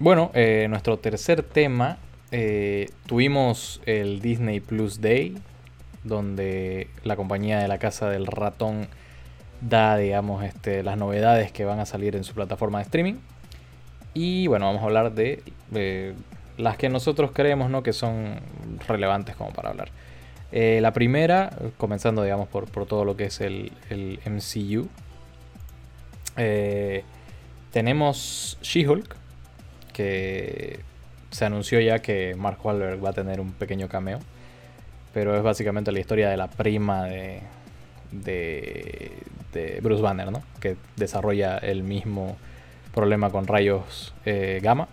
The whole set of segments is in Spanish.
Bueno, eh, nuestro tercer tema, eh, tuvimos el Disney Plus Day, donde la compañía de la Casa del Ratón da, digamos, este, las novedades que van a salir en su plataforma de streaming. Y bueno, vamos a hablar de las que nosotros creemos ¿no? que son relevantes como para hablar. Eh, la primera, comenzando digamos por, todo lo que es el, MCU. Eh, tenemos She-Hulk, se anunció ya que Mark Wahlberg va a tener un pequeño cameo. Pero es básicamente la historia de la prima de, de, Bruce Banner, ¿no? Que desarrolla el mismo problema con rayos eh, gamma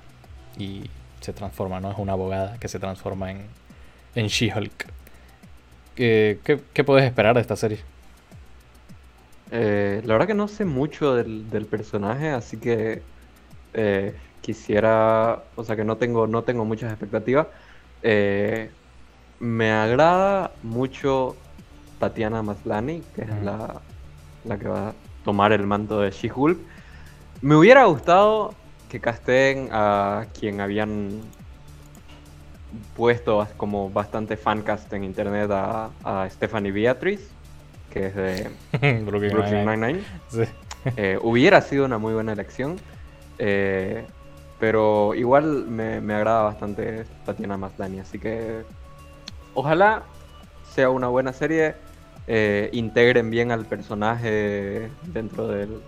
y se transforma, ¿no? Es una abogada que se transforma en, en She-Hulk. ¿Qué, qué, puedes esperar de esta serie? Eh, la verdad que no sé mucho del, personaje, así que eh, quisiera, o sea que no tengo, no tengo muchas expectativas. Eh, me agrada mucho Tatiana Maslany, que es la, la, que va a tomar el manto de She-Hulk. Me hubiera gustado que casten a quien habían puesto como bastante fancast en internet a, Stephanie Beatriz, que es de Brooklyn Nine-Nine. Eh, hubiera sido una muy buena elección, eh, pero igual me, agrada bastante Tatiana Maslany, así que ojalá sea una buena serie, eh, integren bien al personaje dentro del,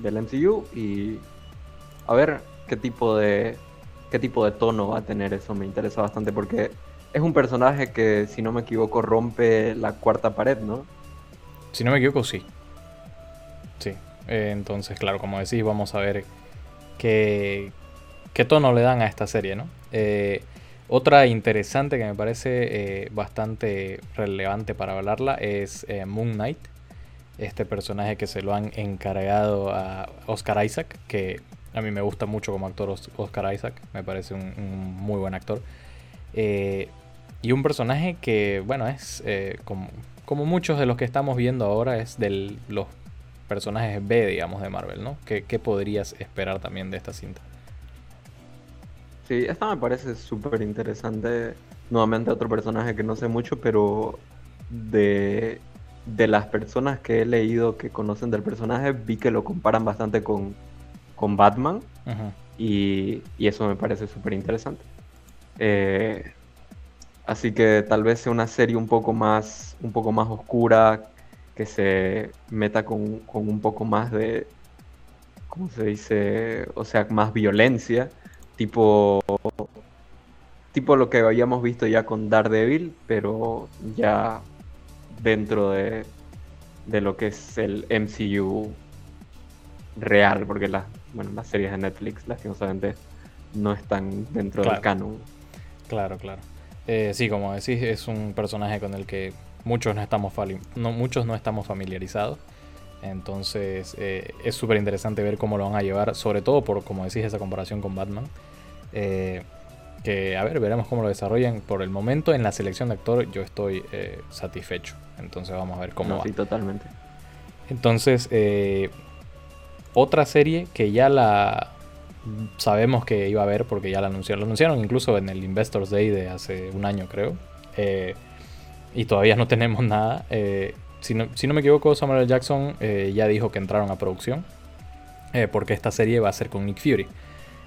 del MCU y a ver qué tipo de qué tipo de tono va a tener eso me interesa bastante porque es un personaje que si no me equivoco rompe la cuarta pared, ¿no? Si no me equivoco, sí. Sí. Eh, entonces, claro, como decís, vamos a ver qué, qué tono le dan a esta serie, ¿no? Eh, otra interesante que me parece eh, bastante relevante para hablarla es Moon Knight. Este personaje que se lo han encargado a Oscar Isaac, que a mí me gusta mucho como actor Oscar Isaac, me parece un, muy buen actor. Eh, y un personaje que, bueno, es eh, como, muchos de los que estamos viendo ahora, es de los personajes B, digamos, de Marvel, ¿no? ¿Qué, podrías esperar también de esta cinta? Sí, esta me parece súper interesante. Nuevamente otro personaje que no sé mucho, pero de, de las personas que he leído que conocen del personaje, vi que lo comparan bastante con con Batman. y, eso me parece súper interesante. Eh, así que tal vez sea una serie un poco más, un poco más oscura, que se meta con, un poco más de, ¿cómo se dice? O sea, más violencia, tipo, tipo lo que habíamos visto ya con Daredevil, pero ya dentro de, de lo que es el MCU real, porque las bueno, las series de Netflix, lastimosamente, no están dentro del canon. Claro, claro. Eh, sí, como decís, es un personaje con el que muchos no estamos, no, muchos no estamos familiarizados. Entonces eh, es súper interesante ver cómo lo van a llevar, sobre todo por, como decís, esa comparación con Batman. Eh, que, a ver, veremos cómo lo desarrollan. Por el momento, en la selección de actor, yo estoy satisfecho. Entonces vamos a ver cómo va. Sí, totalmente. Entonces, otra serie que ya la sabemos que iba a haber porque ya la anunciaron. Lo anunciaron incluso en el Investors Day de hace un año, creo. Eh, y todavía no tenemos nada. Eh, si, no, me equivoco, Samuel L. Jackson eh, ya dijo que entraron a producción. porque esta serie va a ser con Nick Fury.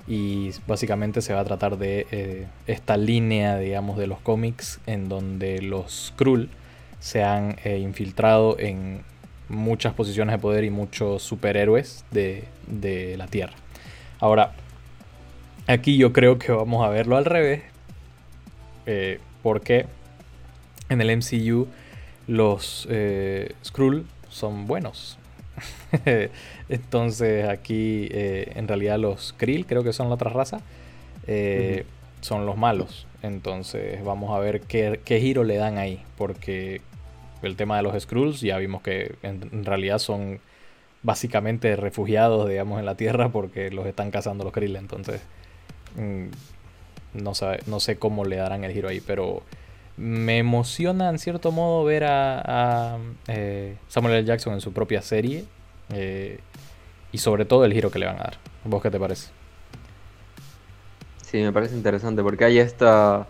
Y básicamente se va a tratar de esta línea, digamos, de los cómics en donde los Skrull se han infiltrado en muchas posiciones de poder y muchos superhéroes de, la Tierra. Ahora, aquí yo creo que vamos a verlo al revés. Eh, porque en el MCU los eh, Skrull son buenos. Entonces aquí eh, en realidad los Krill, creo que son la otra raza, son los malos. Entonces vamos a ver qué, qué, giro le dan ahí. Porque el tema de los Skrulls, ya vimos que en, realidad son básicamente refugiados, digamos, en la Tierra porque los están cazando los Krill. Entonces, mm, no, no sé cómo le darán el giro ahí, pero me emociona en cierto modo ver a, eh, Samuel L. Jackson en su propia serie eh, y sobre todo el giro que le van a dar. ¿Vos qué te parece? Sí, me parece interesante porque hay esta,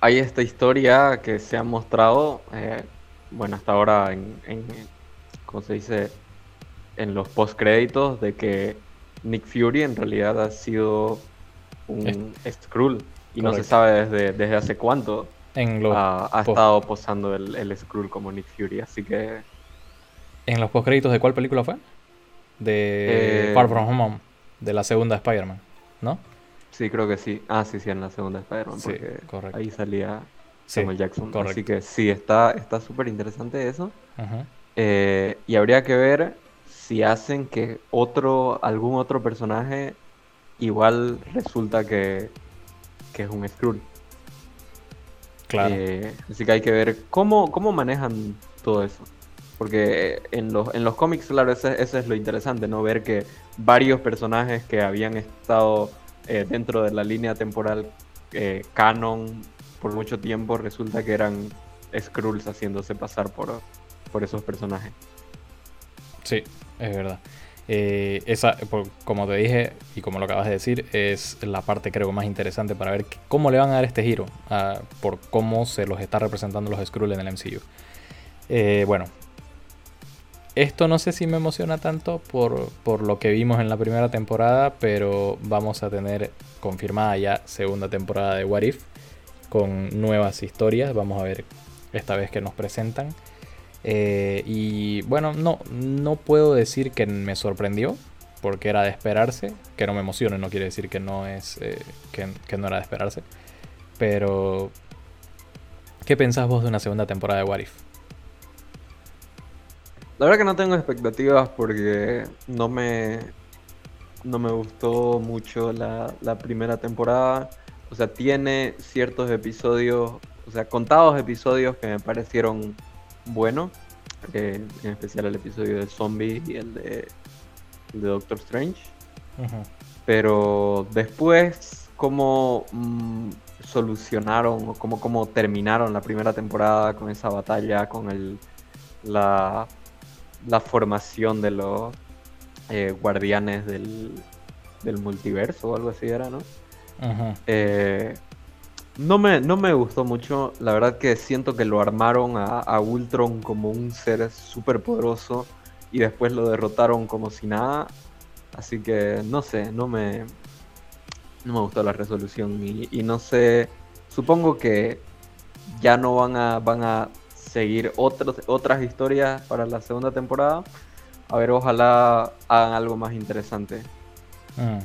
hay esta historia que se ha mostrado, eh, bueno, hasta ahora en, en, ¿cómo se dice? En los postcréditos de que Nick Fury en realidad ha sido un Skrull y no se sabe desde, desde hace cuánto en ha, estado posando el, el Skrull como Nick Fury, así que... ¿En los postcréditos de cuál película fue? De eh, Far From Home, de la segunda Spider-Man, ¿no? Sí, creo que sí. Ah, sí, sí, en la segunda Spider-Man, porque ahí salía Samuel Jackson. Así que sí, está súper interesante eso. Eh, y habría que ver si hacen que otro, algún otro personaje igual resulta que, que es un Skrull. Claro. Eh, así que hay que ver cómo, cómo manejan todo eso. Porque en los, en los cómics, claro, eso, es lo interesante, ¿no? Ver que varios personajes que habían estado eh, dentro de la línea temporal eh, canon por mucho tiempo resulta que eran Skrulls haciéndose pasar por, por esos personajes. Sí, es verdad. Eh, esa, como te dije y como lo acabas de decir, es la parte creo más interesante para ver cómo le van a dar este giro por cómo se los está representando los Skrulls en el MCU. Eh, bueno, esto no sé si me emociona tanto por, por, lo que vimos en la primera temporada, pero vamos a tener confirmada ya segunda temporada de What If con nuevas historias. Vamos a ver esta vez que nos presentan. Eh, y bueno, no, no puedo decir que me sorprendió, porque era de esperarse. Que no me emocione, no quiere decir que no es eh, que, no era de esperarse. Pero, ¿qué pensás vos de una segunda temporada de What If? La verdad que no tengo expectativas porque no me, no me gustó mucho la, la primera temporada. O sea, tiene ciertos episodios, o sea, contados episodios que me parecieron bueno, en especial el episodio de Zombie y el de, Doctor Strange. Pero después, cómo mm, solucionaron o cómo, cómo terminaron la primera temporada con esa batalla, con el, la, la formación de los eh, guardianes del, del multiverso o algo así era, ¿no? Eh, no me, no me gustó mucho, la verdad que siento que lo armaron a, Ultron como un ser súper poderoso y después lo derrotaron como si nada. Así que no sé, no me, no me gustó la resolución y, no sé, supongo que ya no van a, van a seguir otras historias para la segunda temporada. A ver, ojalá hagan algo más interesante. Mm.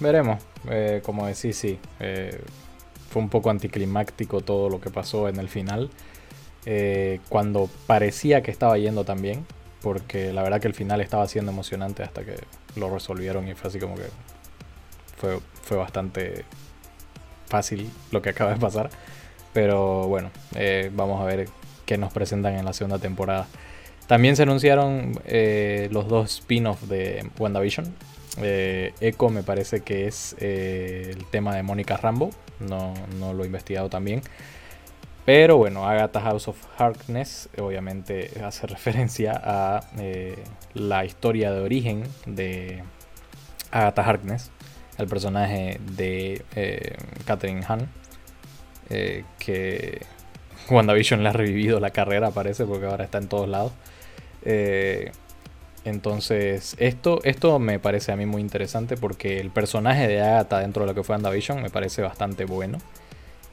Veremos, eh, como decís, sí. Eh, fue un poco anticlimáctico todo lo que pasó en el final. Eh, cuando parecía que estaba yendo también. Porque la verdad que el final estaba siendo emocionante hasta que lo resolvieron y fue así como que fue, fue bastante fácil lo que acaba de pasar. Pero bueno, eh, vamos a ver qué nos presentan en la segunda temporada. También se anunciaron eh, los dos spin-offs de WandaVision. Echo me parece que es el tema de Mónica Rambo, no, lo he investigado también. Pero bueno, Agatha House of Harkness obviamente hace referencia a eh, la historia de origen de Agatha Harkness, el personaje de eh, Catherine Hahn, eh, que WandaVision le ha revivido la carrera, parece, porque ahora está en todos lados. Entonces, esto, esto me parece a mí muy interesante porque el personaje de Agatha dentro de lo que fue WandaVision me parece bastante bueno.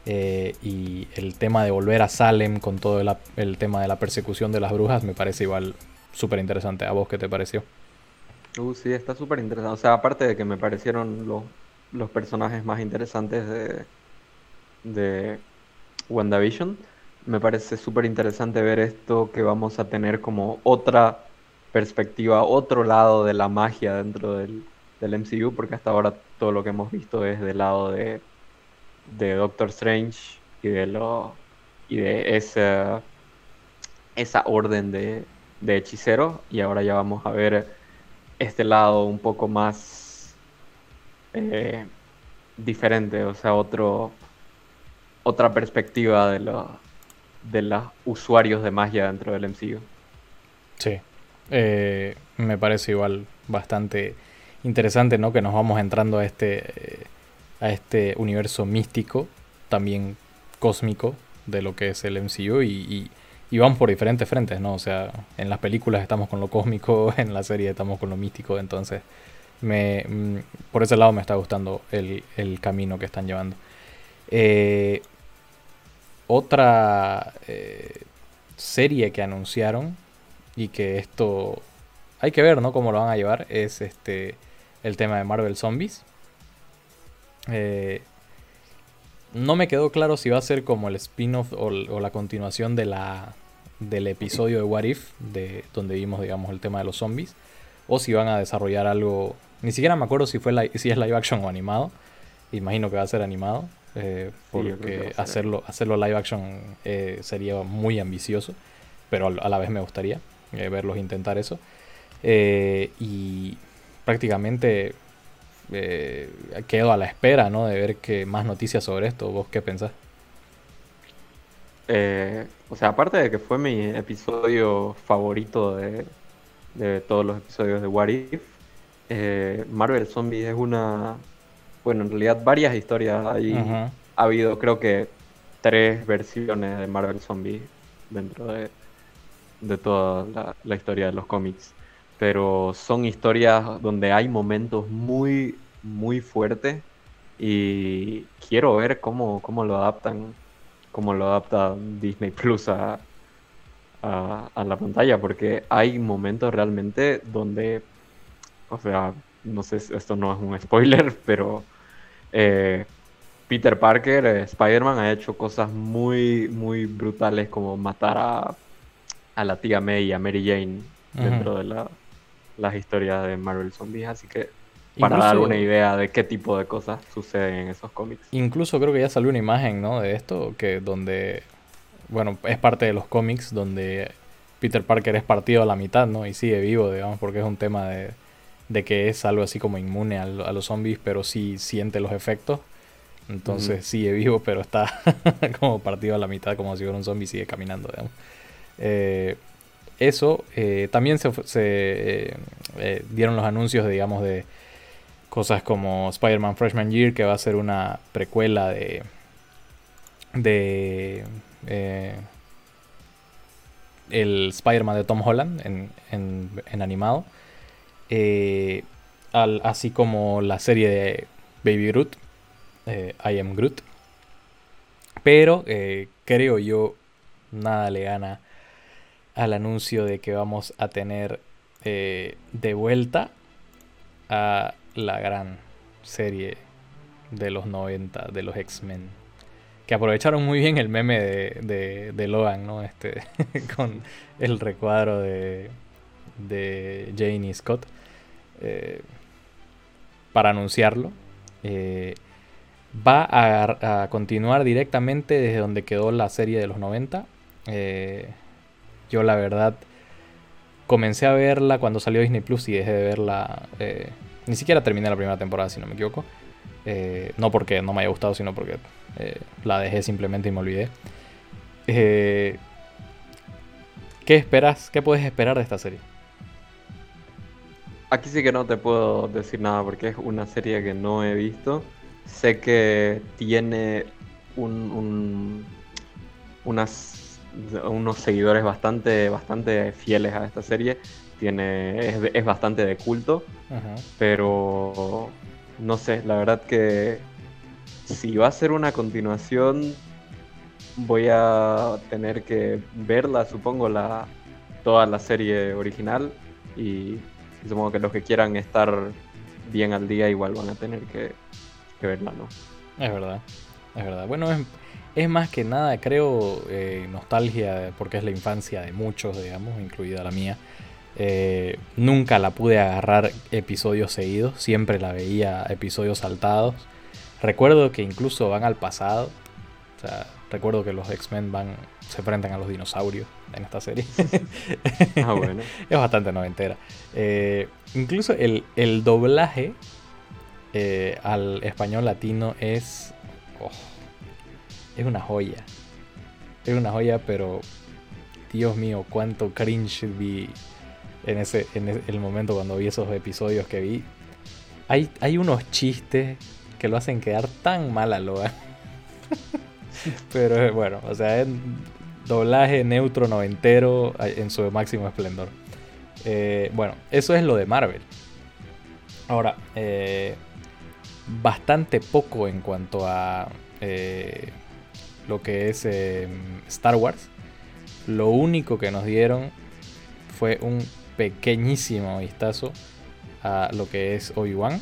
Eh, y el tema de volver a Salem con todo el, tema de la persecución de las brujas me parece igual súper interesante. ¿A vos qué te pareció? Uh, sí, está súper interesante. O sea, aparte de que me parecieron los, los personajes más interesantes de, de WandaVision, me parece súper interesante ver esto que vamos a tener como otra perspectiva, otro lado de la magia dentro del, del MCU, porque hasta ahora todo lo que hemos visto es del lado de de Doctor Strange y de lo y de esa esa orden de, de hechiceros y ahora ya vamos a ver este lado un poco más eh, diferente, o sea, otro otra perspectiva de los de los usuarios de magia dentro del MCU. Sí, eh, me parece igual bastante interesante, ¿no? Que nos vamos entrando a este a este universo místico, también cósmico, de lo que es el MCU y, y, vamos por diferentes frentes, ¿no? O sea, en las películas estamos con lo cósmico, en la serie estamos con lo místico, entonces me, mm, por ese lado me está gustando el, camino que están llevando. Eh, otra eh, serie que anunciaron y que esto hay que ver, ¿no? Cómo lo van a llevar es este el tema de Marvel Zombies. Eh, no me quedó claro si va a ser como el spin-off o, la continuación de la, del episodio de What If, de, donde vimos, digamos, el tema de los zombies, o si van a desarrollar algo. Ni siquiera me acuerdo si, fue si es live action o animado. Imagino que va a ser animado, eh, porque hacerlo, hacerlo live action eh, sería muy ambicioso, pero a la vez me gustaría eh, verlos intentar eso. y prácticamente eh, quedo a la espera, ¿no? De ver que más noticias sobre esto. ¿Vos qué pensás? Eh, o sea, aparte de que fue mi episodio favorito de, todos los episodios de What If, eh, Marvel Zombies es una... Bueno, en realidad varias historias ahí. Ha habido, creo que, tres versiones de Marvel Zombies dentro de, de toda la, historia de los cómics pero son historias donde hay momentos muy, muy fuertes y quiero ver cómo, cómo lo adaptan, cómo lo adapta Disney Plus a, a, la pantalla, porque hay momentos realmente donde, o sea, no sé, esto no es un spoiler, pero eh, Peter Parker, eh, Spider-Man, ha hecho cosas muy, muy brutales como matar a, a la tía May y a Mary Jane dentro de la las historias de Marvel Zombies, así que para dar una idea de qué tipo de cosas suceden en esos cómics. Incluso creo que ya salió una imagen, ¿no? De esto, que donde, bueno, es parte de los cómics donde Peter Parker es partido a la mitad, ¿no? Y sigue vivo, digamos, porque es un tema de, de que es algo así como inmune a, los zombies, pero sí siente los efectos. Entonces sigue vivo, pero está como partido a la mitad, como si fuera un zombie, sigue caminando, digamos. Eh, eso, eh, también se, eh, dieron los anuncios, digamos, de cosas como Spider-Man Freshman Year, que va a ser una precuela de. de. el Spider-Man de Tom Holland en, en, animado. así como la serie de Baby Groot, I Am Groot. Pero creo yo, nada le gana al anuncio de que vamos a tener eh, de vuelta a la gran serie de los 90 de los X-Men. Que aprovecharon muy bien el meme de, de, Logan, ¿no? Este, con el recuadro de, Jane y Scott. Eh, para anunciarlo. Eh, va a, continuar directamente desde donde quedó la serie de los 90. Yo la verdad comencé a verla cuando salió Disney Plus y dejé de verla. Eh, ni siquiera terminé la primera temporada, si no me equivoco. Eh, no porque no me haya gustado, sino porque eh, la dejé simplemente y me olvidé. ¿Qué esperas? ¿Qué puedes esperar de esta serie? Aquí sí que no te puedo decir nada porque es una serie que no he visto. Sé que tiene un, unas unos seguidores bastante, bastante fieles a esta serie. Tiene, es, bastante de culto, pero no sé, la verdad que si va a ser una continuación, voy a tener que verla, supongo, la, toda la serie original y, supongo que los que quieran estar bien al día igual van a tener que, que verla, ¿no? Es verdad, es verdad. Bueno, es, es más que nada, creo, eh, nostalgia, porque es la infancia de muchos, digamos, incluida la mía. Eh, nunca la pude agarrar episodios seguidos, siempre la veía episodios saltados. Recuerdo que incluso van al pasado. O sea, recuerdo que los X-Men van, se enfrentan a los dinosaurios en esta serie. ah, bueno. es bastante noventera. Eh, incluso el, el doblaje al español latino es. Oh, es una joya. Es una joya, pero Dios mío, cuánto cringe vi en ese en el momento cuando vi esos episodios que vi. Hay, hay unos chistes que lo hacen quedar tan mal a Logan. Pero eh, bueno, o sea, es doblaje neutro noventero en su máximo esplendor. Eh, bueno, eso es lo de Marvel. Ahora, eh, bastante poco en cuanto a lo que es Star Wars. Lo único que nos dieron fue un pequeñísimo vistazo a lo que es Obi-Wan,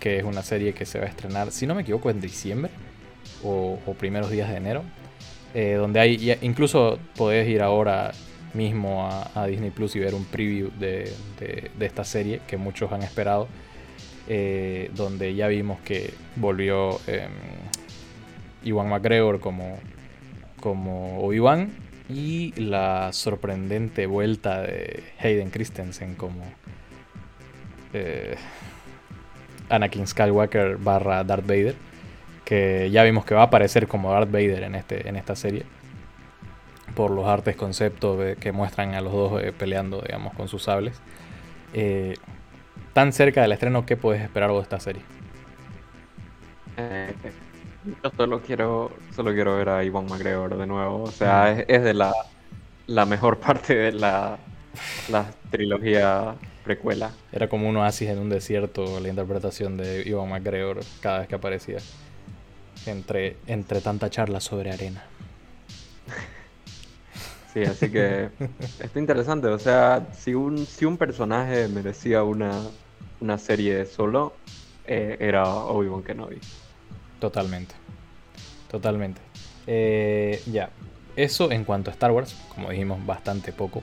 que es una serie que se va a estrenar, si no me equivoco, en diciembre o, primeros días de enero, eh, donde hay, incluso podés ir ahora mismo a, Disney Plus y ver un preview de, esta serie que muchos han esperado, eh, donde ya vimos que volvió eh, Iwan McGregor como, como Obi-Wan y la sorprendente vuelta de Hayden Christensen como eh, Anakin Skywalker barra Darth Vader, que ya vimos que va a aparecer como Darth Vader en, este, en esta serie, por los artes conceptos que muestran a los dos eh, peleando, digamos, con sus sables. Eh, tan cerca del estreno, ¿qué puedes esperar de esta serie? Yo solo quiero, solo quiero ver a Ivan McGregor de nuevo. O sea, mm. es, de la, la mejor parte de la, la trilogía precuela. Era como un oasis en un desierto la interpretación de Ivan McGregor cada vez que aparecía. Entre, entre tanta charla sobre arena. Sí, así que está interesante. O sea, si un, si un personaje merecía una, una serie solo, eh, era Obi-Wan Kenobi. Totalmente. Totalmente. Eh, ya. Eso en cuanto a Star Wars, como dijimos, bastante poco.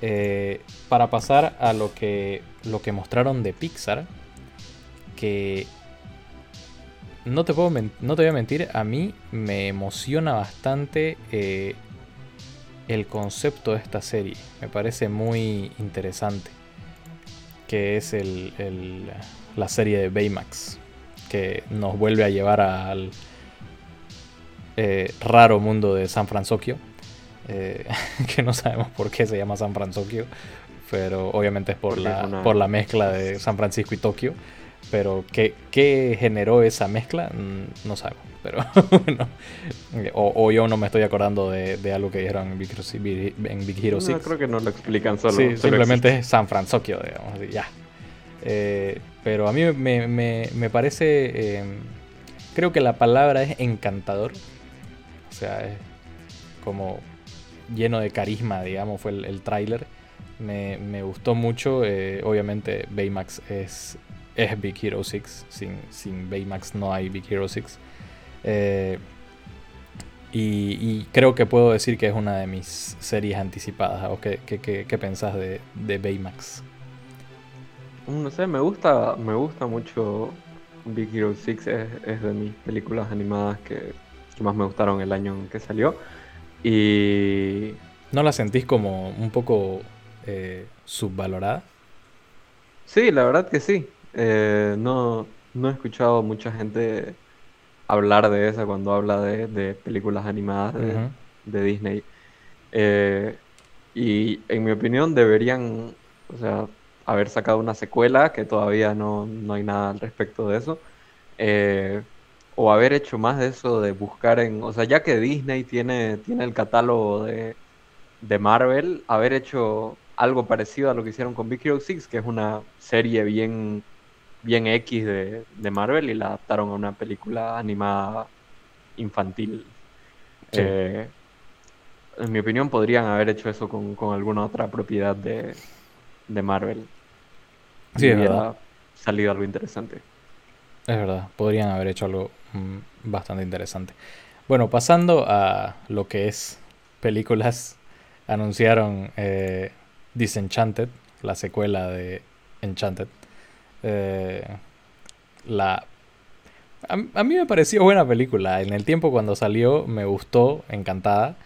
Eh, para pasar a lo que, lo que mostraron de Pixar, que no te, puedo no te voy a mentir, a mí me emociona bastante eh, el concepto de esta serie. Me parece muy interesante. Que es el, la serie de Baymax. Que nos vuelve a llevar al eh, raro mundo de San Francisco eh, que no sabemos por qué se llama San Francisco, pero obviamente es por, la, por la mezcla de San Francisco y Tokio. Pero ¿qué, qué generó esa mezcla? Mm, no sabemos. Pero bueno, o, yo no me estoy acordando de, de algo que dijeron en Big, en Big Hero 6. No, creo que no lo explican solo. Sí, simplemente es San Francisco, digamos, ya. Eh, pero a mí me, me, me parece, em, creo que la palabra es encantador. O sea, es como lleno de carisma, digamos, fue el, tráiler. Me, gustó mucho. Eh, obviamente Baymax es, es Big Hero 6. Sin, sin Baymax no hay Big Hero 6. Eh, y, creo que puedo decir que es una de mis series anticipadas. ¿O qué, qué, pensás de, de, Baymax? No sé, me gusta, me gusta mucho Big Hero 6. Es, de mis películas animadas que, que más me gustaron el año en que salió. Y... ¿No la sentís como un poco eh, subvalorada? Sí, la verdad que sí. Eh, no, no he escuchado mucha gente hablar de esa cuando habla de, películas animadas de, Disney. Eh, y en mi opinión deberían, o sea, haber sacado una secuela, que todavía no, no hay nada al respecto de eso o haber hecho más de eso de buscar en, o sea, ya que Disney tiene, tiene el catálogo de, de Marvel, haber hecho algo parecido a lo que hicieron con Big Hero 6, que es una serie bien, bien X de, de Marvel y la adaptaron a una película animada infantil. Eh, en mi opinión podrían haber hecho eso con, con alguna otra propiedad de, de Marvel. Sí, es verdad. Salido algo interesante. Es verdad, podrían haber hecho algo mm, bastante interesante. Bueno, pasando a lo que es películas, anunciaron eh, Disenchanted, la secuela de Enchanted. Eh, la a, mí me pareció buena película. En el tiempo cuando salió me gustó, encantada.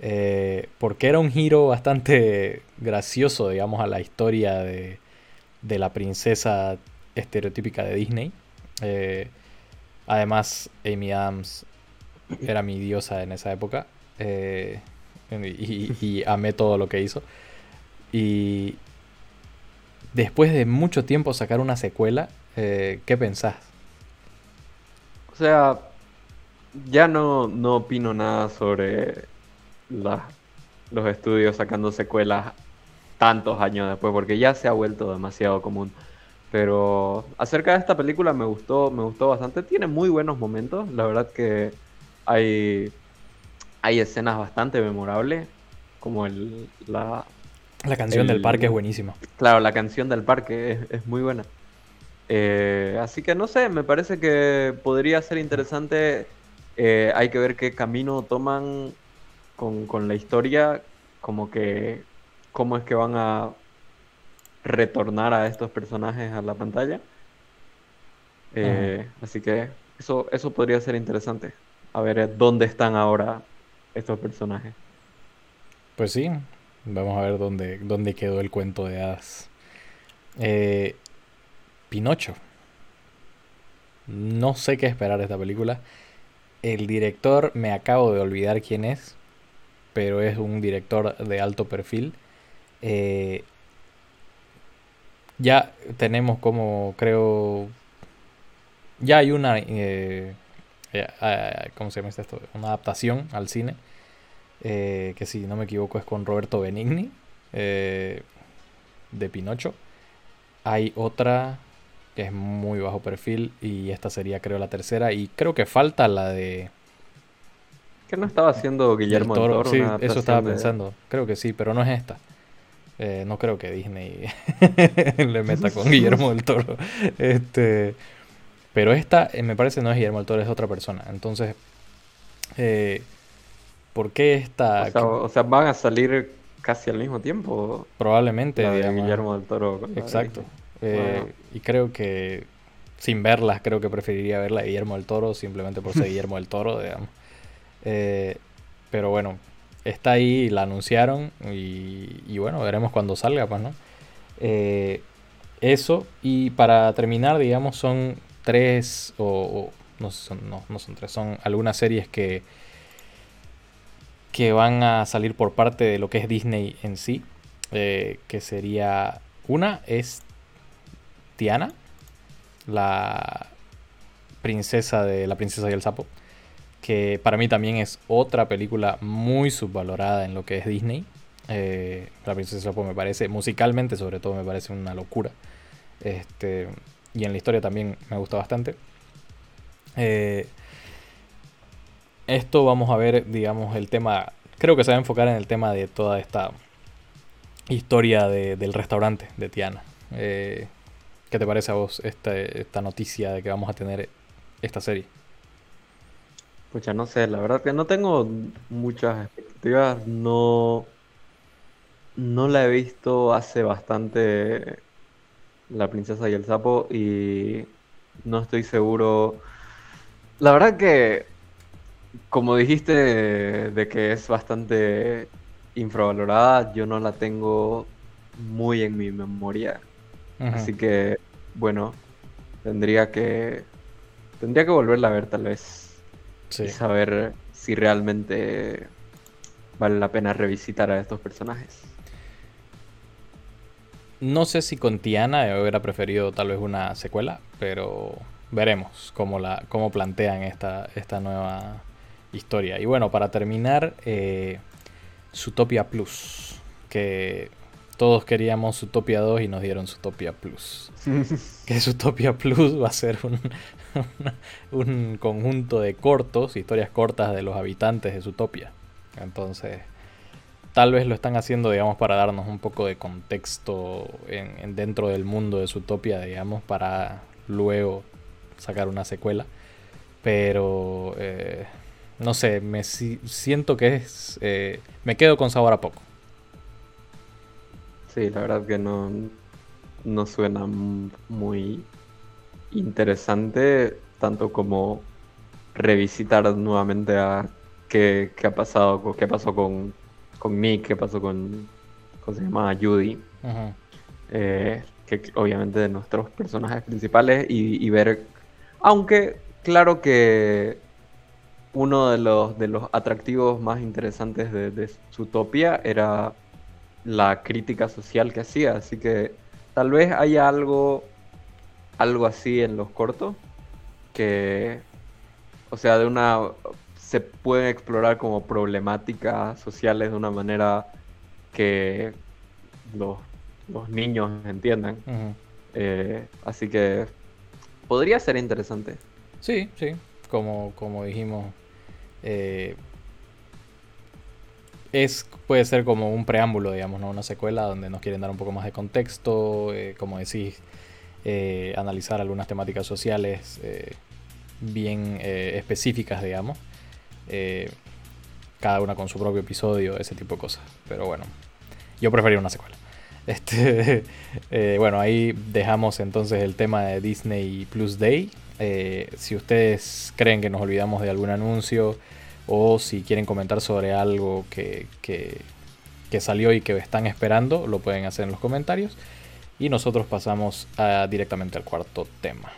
Eh, porque era un giro bastante gracioso, digamos, a la historia de, de la princesa estereotípica de Disney. Eh, además, Amy Adams era mi diosa en esa época. Eh, y, amé todo lo que hizo. Y después de mucho tiempo sacar una secuela, ¿qué pensás? O sea, ya no, no opino nada sobre los estudios sacando secuelas tantos años después, porque ya se ha vuelto demasiado común. Pero acerca de esta película me gustó, me gustó bastante. Tiene muy buenos momentos. La verdad que hay, hay escenas bastante memorables. Como el, la, la canción del parque es buenísima. Claro, la canción del parque es, muy buena. Eh, así que no sé, me parece que podría ser interesante. Eh, hay que ver qué camino toman con, con la historia. Como que cómo es que van a retornar a estos personajes a la pantalla. Eh, así que eso, eso podría ser interesante. A ver eh, dónde están ahora estos personajes. Pues sí, vamos a ver dónde, dónde quedó el cuento de hadas. Eh, Pinocho. No sé qué esperar de esta película. El director me acabo de olvidar quién es, pero es un director de alto perfil. Eh, ya tenemos como, creo, ya hay una, eh, eh, ¿cómo se llama esto? Una adaptación al cine, que si no me equivoco es con Roberto Benigni, de Pinocho. Hay otra que es muy bajo perfil y esta sería creo la tercera y creo que falta la de... ¿Qué no estaba haciendo Guillermo del Toro? sí, eso estaba pensando. Creo que sí, pero no es esta. Eh, no creo que Disney le meta con Guillermo del Toro. Este, pero esta, eh, me parece, no es Guillermo del Toro, es otra persona. Entonces, eh, ¿por qué esta? O sea, van a salir casi al mismo tiempo. Probablemente. Guillermo del Toro. Exacto. Y creo que, sin verlas, creo que preferiría verla de Guillermo del Toro, simplemente por ser Guillermo del Toro, digamos. Pero bueno, está ahí, la anunciaron y, bueno, veremos cuando salga, pues, ¿no? Eh, eso, y para terminar, digamos, son tres, o, no, son, no, no, son tres, son algunas series que, que van a salir por parte de lo que es Disney en sí, eh, que sería, una es Tiana, la princesa de la princesa y el sapo que para mí también es otra película muy subvalorada en lo que es Disney. Eh, la Princesa Sapo me parece, musicalmente sobre todo, me parece una locura. Este, y en la historia también me gusta bastante. Eh, esto vamos a ver, digamos, el tema. Creo que se va a enfocar en el tema de toda esta historia del restaurante de Tiana. Eh, ¿Qué te parece a vos esta, esta noticia de que vamos a tener esta serie? Ya no sé, la verdad que no tengo muchas expectativas, no, no la he visto hace bastante La princesa y el sapo y no estoy seguro. La verdad que, como dijiste, de que es bastante infravalorada, yo no la tengo muy en mi memoria. Así que, bueno, tendría que tendría que volverla a ver tal vez y saber si realmente vale la pena revisitar a estos personajes. No sé si con Tiana hubiera preferido tal vez una secuela, pero veremos cómo, la, cómo plantean esta, esta nueva historia. Y bueno, para terminar, eh, Zootopia Plus, que todos queríamos Zootopia 2 y nos dieron Zootopia Plus. que Zootopia Plus va a ser un, un conjunto de cortos, historias cortas de los habitantes de Zootopia. Entonces, tal vez lo están haciendo, digamos, para darnos un poco de contexto en, dentro del mundo de Zootopia, digamos, para luego sacar una secuela. Pero, eh, no sé, me siento que es... Eh, me quedo con sabor a poco. Sí, la verdad que no, no suena muy interesante, tanto como revisitar nuevamente a qué, qué ha pasado, qué pasó con, con Nick, qué pasó con, ¿cómo se llama? Judy. Eh, que obviamente de nuestros personajes principales y, ver, aunque claro que uno de los, de los atractivos más interesantes de, de Zootopia era la crítica social que hacía, así que tal vez haya algo algo así en los cortos que, o sea, de una, se pueden explorar como problemáticas sociales de una manera que los, niños entiendan. Eh, así que podría ser interesante. Sí, sí, como, como dijimos, eh, es, puede ser como un preámbulo, digamos, ¿no? una secuela donde nos quieren dar un poco más de contexto, eh, como decís, analizar algunas temáticas sociales bien específicas, digamos. cada una con su propio episodio, ese tipo de cosas. Pero bueno, yo preferiría una secuela. Este, eh, bueno, ahí dejamos entonces el tema de Disney Plus Day. Eh, si ustedes creen que nos olvidamos de algún anuncio o si quieren comentar sobre algo que, que, salió y que están esperando, lo pueden hacer en los comentarios. Y nosotros pasamos directamente al cuarto tema.